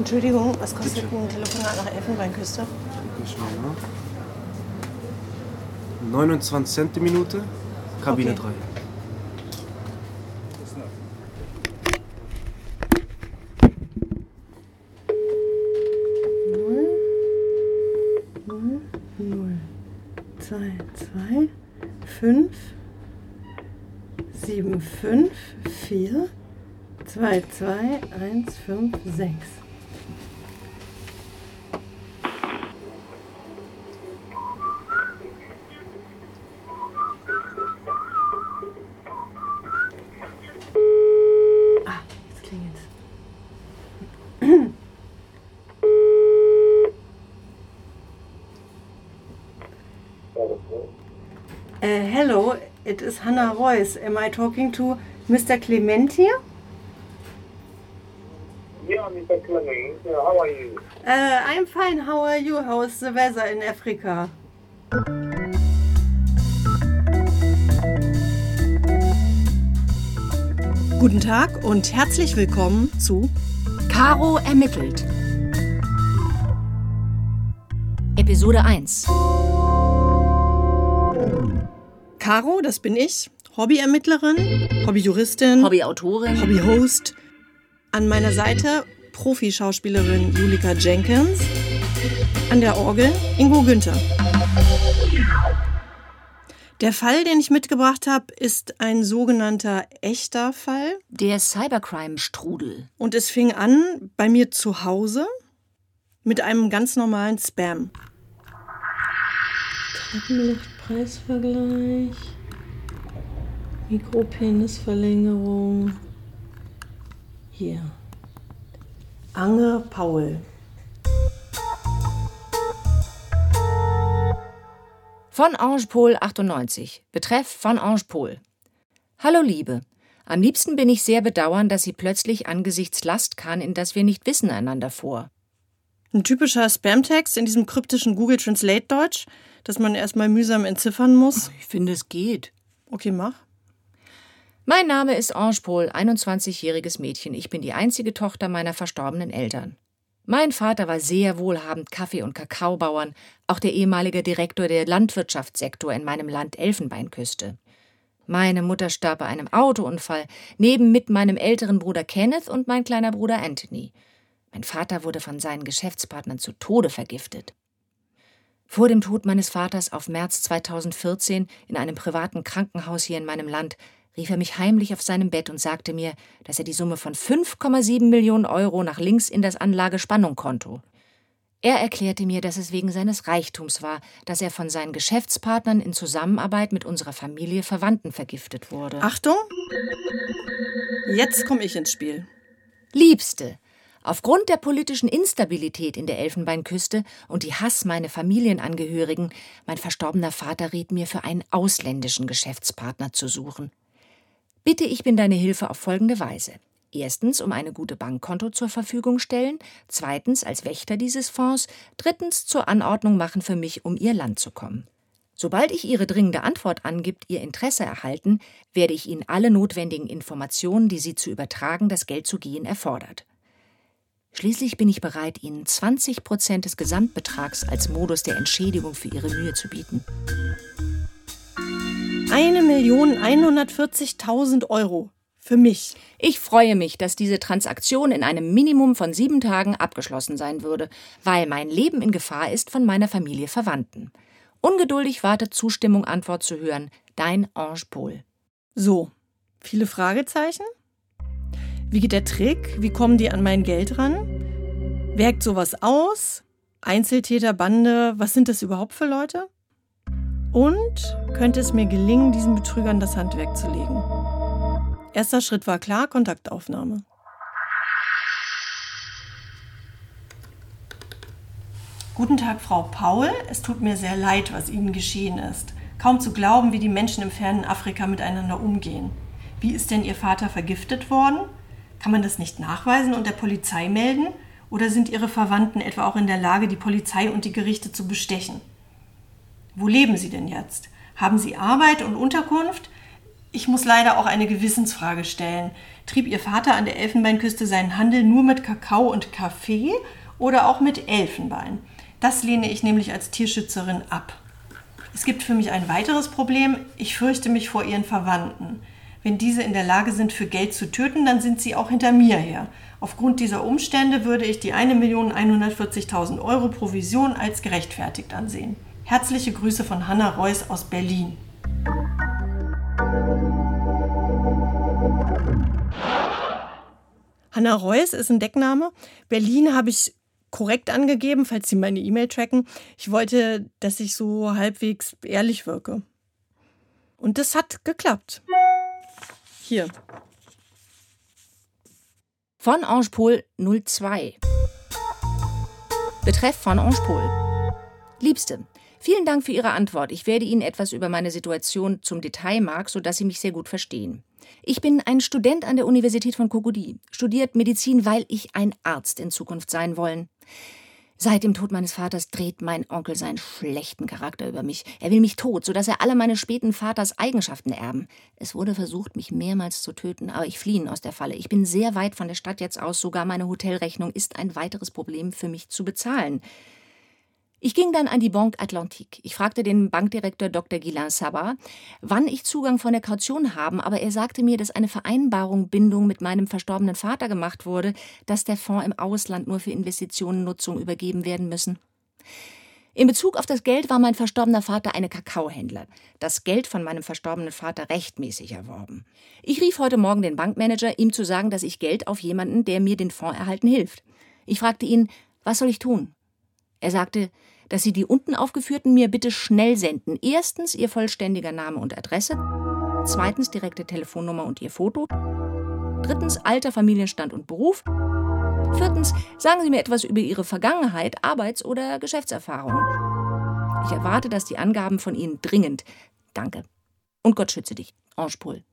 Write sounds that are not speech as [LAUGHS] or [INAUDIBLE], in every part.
Entschuldigung, was kostet ein Telefonat nach Elfenbeinküste? Schau mal. 29 Cent die Minute, Kabine Okay. 3. Null, zwei, zwei, fünf, sieben, fünf, vier, zwei, zwei, eins, fünf, sechs. Ah, jetzt klingelt's. Uh, hello, it is Hannah Royce. Am I talking to Mr. Clement here? Yeah, Mr. Clement, uh, how are you? Uh, I'm fine. How are you? How is the weather in Africa? Guten Tag und herzlich willkommen zu Caro ermittelt. Episode 1. Caro, das bin ich, Hobbyermittlerin, Hobbyjuristin, Hobbyautorin. Hobbyhost. An meiner Seite Profi-Schauspielerin Julika Jenkins. An der Orgel Ingo Günther. Der Fall, den ich mitgebracht habe, ist ein sogenannter echter Fall. Der Cybercrime-Strudel. Und es fing an bei mir zu Hause mit einem ganz normalen Spam. Treppenlichtpreisvergleich, Mikropenisverlängerung. Hier. Ange Paul. Von Angepol 98. Betreff von Angepol. Hallo Liebe. Am liebsten bin ich sehr bedauern, dass Sie plötzlich angesichts Lastkahn in das wir nicht wissen einander vor. Ein typischer Spamtext in diesem kryptischen Google Translate Deutsch, das man erstmal mühsam entziffern muss. Ich finde, es geht. Okay, mach. Mein Name ist Angepol, 21-jähriges Mädchen. Ich bin die einzige Tochter meiner verstorbenen Eltern. Mein Vater war sehr wohlhabend Kaffee- und Kakaobauern, auch der ehemalige Direktor der Landwirtschaftssektor in meinem Land Elfenbeinküste. Meine Mutter starb bei einem Autounfall, neben mit meinem älteren Bruder Kenneth und mein kleiner Bruder Anthony. Mein Vater wurde von seinen Geschäftspartnern zu Tode vergiftet. Vor dem Tod meines Vaters auf März 2014 in einem privaten Krankenhaus hier in meinem Land rief er mich heimlich auf seinem Bett und sagte mir, dass er die Summe von 5,7 Millionen Euro nach links in das Anlagespannungkonto. Er erklärte mir, dass es wegen seines Reichtums war, dass er von seinen Geschäftspartnern in Zusammenarbeit mit unserer Familie Verwandten vergiftet wurde. Achtung! Jetzt komme ich ins Spiel. Liebste, aufgrund der politischen Instabilität in der Elfenbeinküste und die Hass meiner Familienangehörigen, mein verstorbener Vater riet mir, für einen ausländischen Geschäftspartner zu suchen. Bitte ich bin deine Hilfe auf folgende Weise. Erstens um eine gute Bankkonto zur Verfügung stellen, zweitens als Wächter dieses Fonds, drittens zur Anordnung machen für mich, um ihr Land zu kommen. Sobald ich Ihre dringende Antwort angibt, Ihr Interesse erhalten, werde ich Ihnen alle notwendigen Informationen, die Sie zu übertragen, das Geld zu gehen, erfordert. Schließlich bin ich bereit, Ihnen 20 Prozent des Gesamtbetrags als Modus der Entschädigung für Ihre Mühe zu bieten. Eine Million 140.000 Euro. Für mich. Ich freue mich, dass diese Transaktion in einem Minimum von sieben Tagen abgeschlossen sein würde, weil mein Leben in Gefahr ist von meiner Familie Verwandten. Ungeduldig wartet Zustimmung, Antwort zu hören. Dein Ange Paul. So, viele Fragezeichen? Wie geht der Trick? Wie kommen die an mein Geld ran? Wirkt sowas aus? Einzeltäter, Bande, was sind das überhaupt für Leute? Und könnte es mir gelingen, diesen Betrügern das Handwerk zu legen? Erster Schritt war klar, Kontaktaufnahme. Guten Tag, Frau Paul. Es tut mir sehr leid, was Ihnen geschehen ist. Kaum zu glauben, wie die Menschen im fernen Afrika miteinander umgehen. Wie ist denn Ihr Vater vergiftet worden? Kann man das nicht nachweisen und der Polizei melden? Oder sind Ihre Verwandten etwa auch in der Lage, die Polizei und die Gerichte zu bestechen? Wo leben Sie denn jetzt? Haben Sie Arbeit und Unterkunft? Ich muss leider auch eine Gewissensfrage stellen. Trieb Ihr Vater an der Elfenbeinküste seinen Handel nur mit Kakao und Kaffee oder auch mit Elfenbein? Das lehne ich nämlich als Tierschützerin ab. Es gibt für mich ein weiteres Problem. Ich fürchte mich vor Ihren Verwandten. Wenn diese in der Lage sind, für Geld zu töten, dann sind sie auch hinter mir her. Aufgrund dieser Umstände würde ich die 1.140.000 Euro Provision als gerechtfertigt ansehen. Herzliche Grüße von Hanna Reuss aus Berlin. Hanna Reuss ist ein Deckname. Berlin habe ich korrekt angegeben, falls Sie meine E-Mail tracken. Ich wollte, dass ich so halbwegs ehrlich wirke. Und das hat geklappt. Hier. Von Angepol 02. Betreff von Angepol. Liebste, vielen Dank für Ihre Antwort. Ich werde Ihnen etwas über meine Situation zum Detail mag, sodass Sie mich sehr gut verstehen. Ich bin ein Student an der Universität von Kokodi, studiert Medizin, weil ich ein Arzt in Zukunft sein wollen. Seit dem Tod meines Vaters dreht mein Onkel seinen schlechten Charakter über mich. Er will mich tot, sodass er alle meine späten Vaters Eigenschaften erben. Es wurde versucht, mich mehrmals zu töten, aber ich fliehe aus der Falle. Ich bin sehr weit von der Stadt jetzt aus, sogar meine Hotelrechnung ist ein weiteres Problem für mich zu bezahlen. Ich ging dann an die Banque Atlantique. Ich fragte den Bankdirektor Dr. Guillain Sabat, wann ich Zugang von der Kaution haben, aber er sagte mir, dass eine Vereinbarung Bindung mit meinem verstorbenen Vater gemacht wurde, dass der Fonds im Ausland nur für Investitionennutzung übergeben werden müssen. In Bezug auf das Geld war mein verstorbener Vater eine Kakaohändler. Das Geld von meinem verstorbenen Vater rechtmäßig erworben. Ich rief heute Morgen den Bankmanager, ihm zu sagen, dass ich Geld auf jemanden, der mir den Fonds erhalten hilft. Ich fragte ihn, was soll ich tun? Er sagte, dass Sie die unten aufgeführten mir bitte schnell senden. Erstens Ihr vollständiger Name und Adresse, zweitens direkte Telefonnummer und Ihr Foto, drittens Alter, Familienstand und Beruf, viertens sagen Sie mir etwas über Ihre Vergangenheit, Arbeits- oder Geschäftserfahrung. Ich erwarte, dass die Angaben von Ihnen dringend. Danke. Und Gott schütze dich. Ange Paul.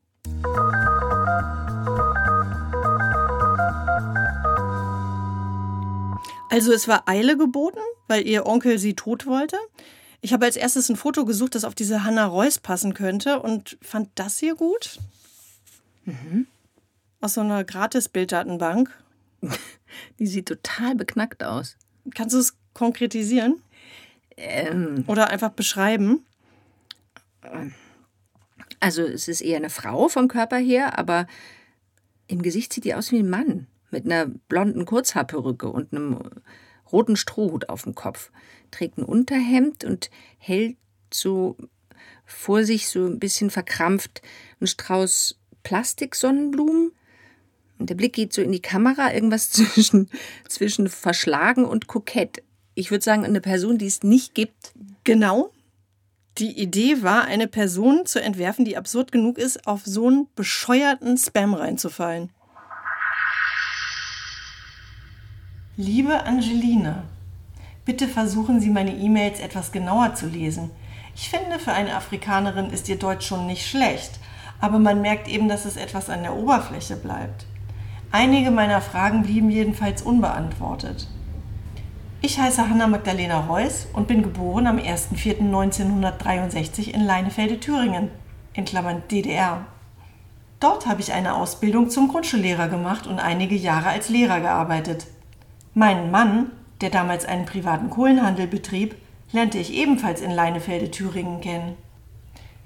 Also es war Eile geboten, weil ihr Onkel sie tot wollte. Ich habe als erstes ein Foto gesucht, das auf diese Hannah Reuss passen könnte und fand das hier gut. Mhm. Aus so einer Gratis-Bilddatenbank. [LAUGHS] Die sieht total beknackt aus. Kannst du es konkretisieren? Ähm, Oder einfach beschreiben? Also es ist eher eine Frau vom Körper her, aber im Gesicht sieht die aus wie ein Mann mit einer blonden Kurzhaarperücke und einem roten Strohhut auf dem Kopf, trägt ein Unterhemd und hält so vor sich so ein bisschen verkrampft einen Strauß Plastiksonnenblumen. Und der Blick geht so in die Kamera, irgendwas [LAUGHS] zwischen, zwischen verschlagen und kokett. Ich würde sagen, eine Person, die es nicht gibt. Genau. Die Idee war, eine Person zu entwerfen, die absurd genug ist, auf so einen bescheuerten Spam reinzufallen. Liebe Angelina, bitte versuchen Sie meine E-Mails etwas genauer zu lesen. Ich finde, für eine Afrikanerin ist Ihr Deutsch schon nicht schlecht, aber man merkt eben, dass es etwas an der Oberfläche bleibt. Einige meiner Fragen blieben jedenfalls unbeantwortet. Ich heiße Hanna Magdalena Reuss und bin geboren am 1.4.1963 in Leinefelde, Thüringen, in Klammern DDR. Dort habe ich eine Ausbildung zum Grundschullehrer gemacht und einige Jahre als Lehrer gearbeitet. Meinen Mann, der damals einen privaten Kohlenhandel betrieb, lernte ich ebenfalls in Leinefelde, Thüringen kennen.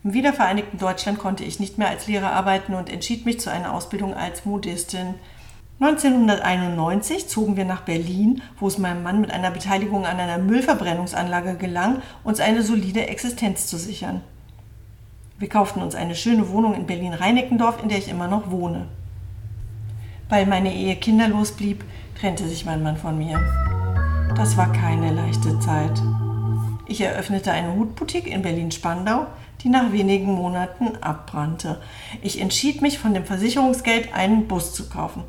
Im wiedervereinigten Deutschland konnte ich nicht mehr als Lehrer arbeiten und entschied mich zu einer Ausbildung als Modistin. 1991 zogen wir nach Berlin, wo es meinem Mann mit einer Beteiligung an einer Müllverbrennungsanlage gelang, uns eine solide Existenz zu sichern. Wir kauften uns eine schöne Wohnung in Berlin-Reinickendorf, in der ich immer noch wohne. Weil meine Ehe kinderlos blieb, trennte sich mein Mann von mir. Das war keine leichte Zeit. Ich eröffnete eine Hutboutique in Berlin-Spandau, die nach wenigen Monaten abbrannte. Ich entschied mich, von dem Versicherungsgeld einen Bus zu kaufen.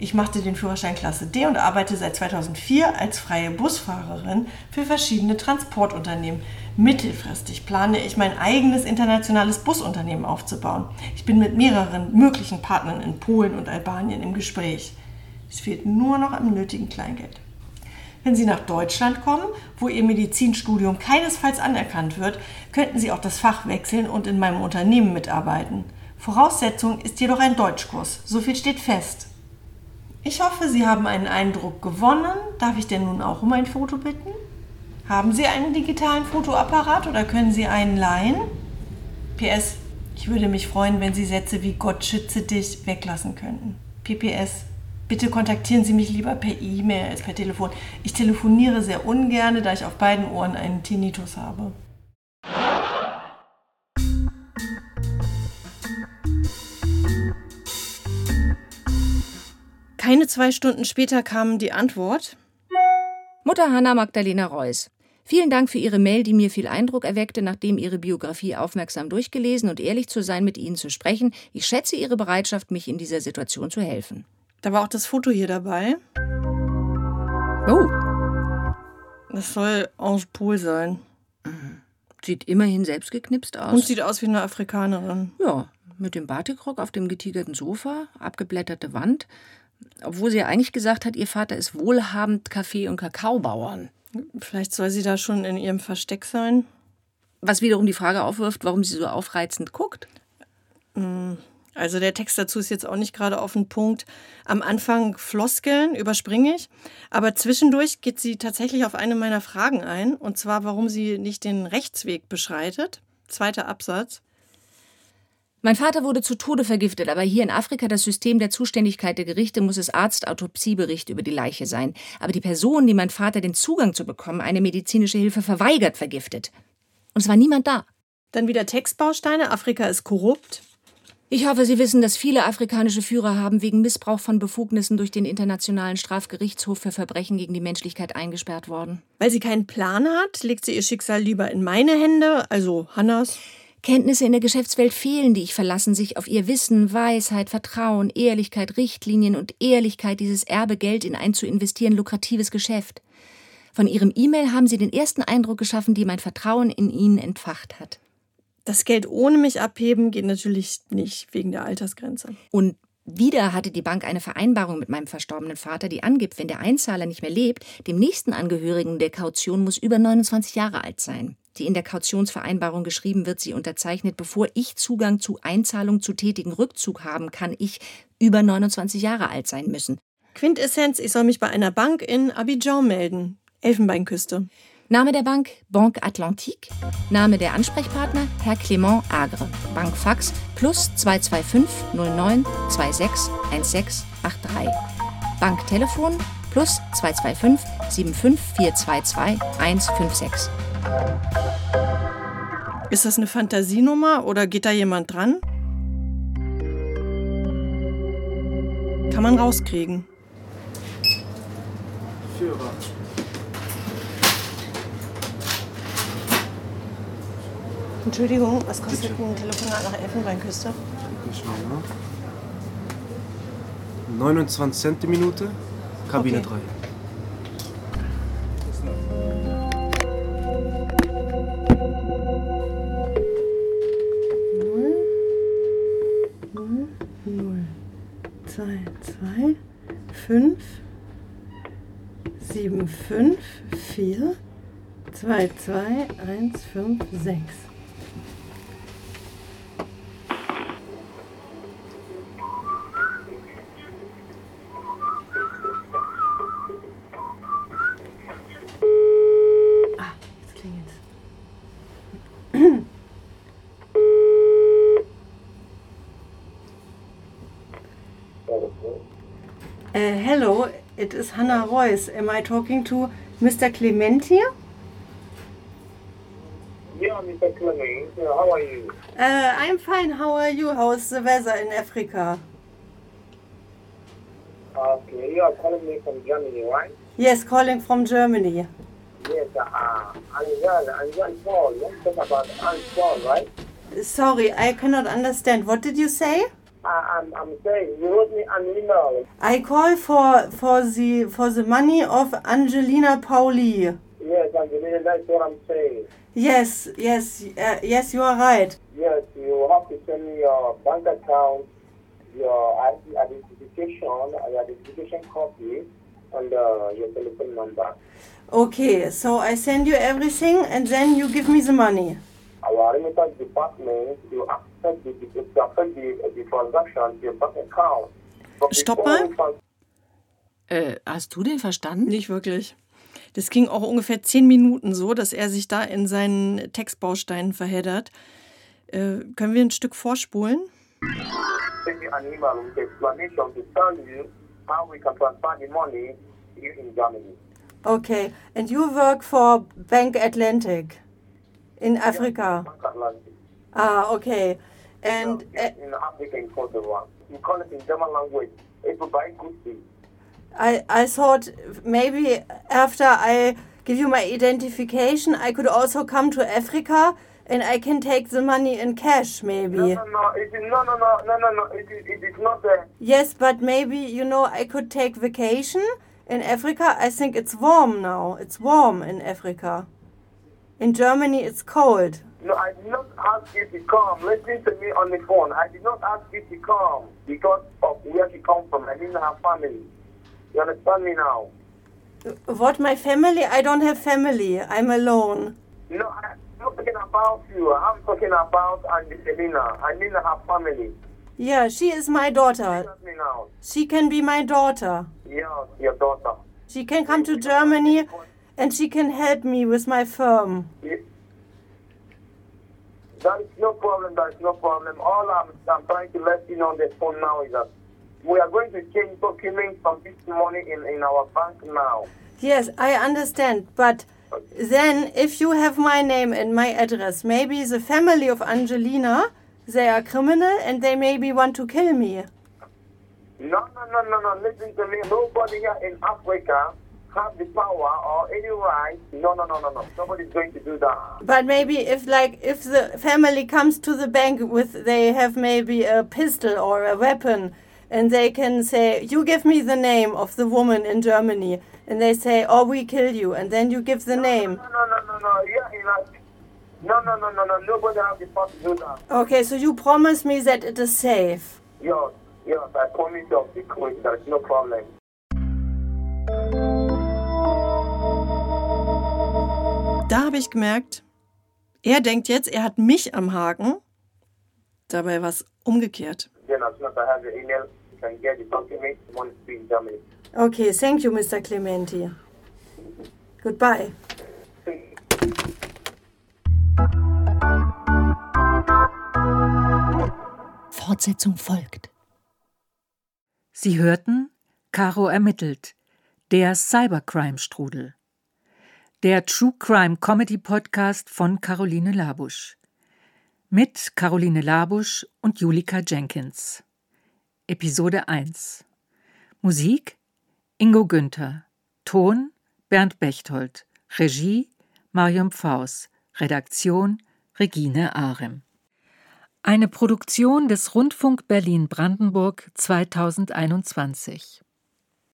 Ich machte den Führerschein Klasse D und arbeite seit 2004 als freie Busfahrerin für verschiedene Transportunternehmen. Mittelfristig plane ich mein eigenes internationales Busunternehmen aufzubauen. Ich bin mit mehreren möglichen Partnern in Polen und Albanien im Gespräch. Es fehlt nur noch am nötigen Kleingeld. Wenn Sie nach Deutschland kommen, wo Ihr Medizinstudium keinesfalls anerkannt wird, könnten Sie auch das Fach wechseln und in meinem Unternehmen mitarbeiten. Voraussetzung ist jedoch ein Deutschkurs. So viel steht fest. Ich hoffe, Sie haben einen Eindruck gewonnen. Darf ich denn nun auch um ein Foto bitten? Haben Sie einen digitalen Fotoapparat oder können Sie einen leihen? PS, ich würde mich freuen, wenn Sie Sätze wie Gott schütze dich weglassen könnten. PPS, bitte kontaktieren Sie mich lieber per E-Mail als per Telefon. Ich telefoniere sehr ungern, da ich auf beiden Ohren einen Tinnitus habe. Keine zwei Stunden später kam die Antwort. Mutter Hanna Magdalena Reuss. Vielen Dank für Ihre Mail, die mir viel Eindruck erweckte, nachdem Ihre Biografie aufmerksam durchgelesen und ehrlich zu sein, mit Ihnen zu sprechen. Ich schätze Ihre Bereitschaft, mich in dieser Situation zu helfen. Da war auch das Foto hier dabei. Oh, Das soll Ange Pohl sein. sieht immerhin selbst geknipst aus. Und sieht aus wie eine Afrikanerin. Ja, mit dem Batikrock auf dem getigerten Sofa, abgeblätterte Wand. Obwohl sie ja eigentlich gesagt hat, ihr Vater ist wohlhabend Kaffee- und Kakaobauern. Vielleicht soll sie da schon in ihrem Versteck sein. Was wiederum die Frage aufwirft, warum sie so aufreizend guckt. Also der Text dazu ist jetzt auch nicht gerade auf den Punkt. Am Anfang Floskeln überspringe ich, aber zwischendurch geht sie tatsächlich auf eine meiner Fragen ein, und zwar warum sie nicht den Rechtsweg beschreitet. Zweiter Absatz. Mein Vater wurde zu Tode vergiftet, aber hier in Afrika das System der Zuständigkeit der Gerichte muss es Arzt-Autopsiebericht über die Leiche sein. Aber die Person, die mein Vater den Zugang zu bekommen, eine medizinische Hilfe verweigert, vergiftet. Und es war niemand da. Dann wieder Textbausteine. Afrika ist korrupt. Ich hoffe, Sie wissen, dass viele afrikanische Führer haben wegen Missbrauch von Befugnissen durch den Internationalen Strafgerichtshof für Verbrechen gegen die Menschlichkeit eingesperrt worden. Weil sie keinen Plan hat, legt sie ihr Schicksal lieber in meine Hände, also Hannas. Kenntnisse in der Geschäftswelt fehlen, die ich verlassen sich auf ihr Wissen, Weisheit, Vertrauen, Ehrlichkeit, Richtlinien und Ehrlichkeit, dieses Erbe Geld in ein zu investieren lukratives Geschäft. Von ihrem E-Mail haben sie den ersten Eindruck geschaffen, die mein Vertrauen in ihnen entfacht hat. Das Geld ohne mich abheben geht natürlich nicht wegen der Altersgrenze. Und wieder hatte die Bank eine Vereinbarung mit meinem verstorbenen Vater, die angibt, wenn der Einzahler nicht mehr lebt, dem nächsten Angehörigen der Kaution muss über 29 Jahre alt sein. Die in der Kautionsvereinbarung geschrieben wird, sie unterzeichnet, bevor ich Zugang zu Einzahlung zu tätigen Rückzug haben kann, ich über 29 Jahre alt sein müssen. Quintessenz, ich soll mich bei einer Bank in Abidjan melden. Elfenbeinküste. Name der Bank Banque Atlantique. Name der Ansprechpartner Herr Clement Agre. Bankfax plus 225 09 26 16 83. Banktelefon plus 225 75 422 156. Ist das eine Fantasienummer oder geht da jemand dran? Kann man rauskriegen. Führer. Entschuldigung, was kostet ein Telefonat nach Elfenbeinküste? Ne? 29 Cent die Minute, Kabine Okay. 3. 7, 5, 4, 2, 2, 1, 5, 6. It is Hannah Royce. Am I talking to Mr. Clement here? Yeah, Mr. Clement, how are you? Uh, I'm fine. How are you? How is the weather in Africa? Okay, you are calling me from Germany, right? Yes, calling from Germany. Yes, uh, Angel, Angel Paul. Let's talk about Angel Paul, right? Sorry, I cannot understand. What did you say? I'm, I'm saying, you wrote me an email. I call for for the for the money of Angelina Pauli. Yes, Angelina, that's what I'm saying. Yes, yes, uh, yes. You are right. Yes, you have to send me your bank account, your ID identification, your identification copy, and uh, your telephone number. Okay, so I send you everything, and then you give me the money. Our remittance department, you ask Stopp mal. Äh, hast du den verstanden? Nicht wirklich. Das ging auch ungefähr zehn Minuten so, dass er sich da in seinen Textbausteinen verheddert. Äh, können wir ein Stück vorspulen? send you an email with explanation to tell you how we can transfer the money here in Germany. Okay, and you work for Bank Atlantic in Africa. Bank Atlantic. Ah, okay. And in Africa in d'Ivoire. We call it in German language. It's by Gucci. I, I thought maybe after I give you my identification, I could also come to Africa and I can take the money in cash, maybe. No, no, no. It is, no, no, no, no, no, no. It is, it is not there. Yes, but maybe, you know, I could take vacation in Africa. I think it's warm now. It's warm in Africa. In Germany, it's cold. No, I did not ask you to come. Listen to me on the phone. I did not ask you to come because of where she come from. I didn't have family. You understand me now? What, my family? I don't have family. I'm alone. No, I'm not talking about you. I'm talking about Angelina. I didn't have family. Yeah, she is my daughter. Understand me now? She can be my daughter. Yes, your daughter. She can come to Germany and she can help me with my firm. Yeah. That is no problem. That is no problem. All I'm, I'm trying to let you know on the phone now is that we are going to change documents from this morning in, in our bank now. Yes, I understand. But then, if you have my name and my address, maybe the family of Angelina, they are criminal and they maybe want to kill me. No, no, no, no, no. Listen to me. Nobody here in Africa have the power or any right. No, no, no, no, no. Nobody's going to do that. But maybe if like if the family comes to the bank with they have maybe a pistol or a weapon and they can say you give me the name of the woman in Germany and they say oh we kill you and then you give the name. No, no, no, no, no. Yeah, like, no, no, no, no, no. Nobody has the power to do that. Okay, so you promise me that it is safe. Yes, yes. I promise you, I'll be quick. There's no problem. Da habe ich gemerkt, er denkt jetzt, er hat mich am Haken. Dabei war es umgekehrt. Germany. Okay, thank you, Mr. Clementi. Goodbye. Fortsetzung folgt. Sie hörten Caro ermittelt, der Cybercrime-Strudel. Der True Crime Comedy Podcast von Caroline Labusch. Mit Caroline Labusch und Julika Jenkins. Episode 1. Musik Ingo Günther. Ton Bernd Bechtold. Regie Marion Pfaus. Redaktion Regine Arem. Eine Produktion des Rundfunk Berlin Brandenburg 2021.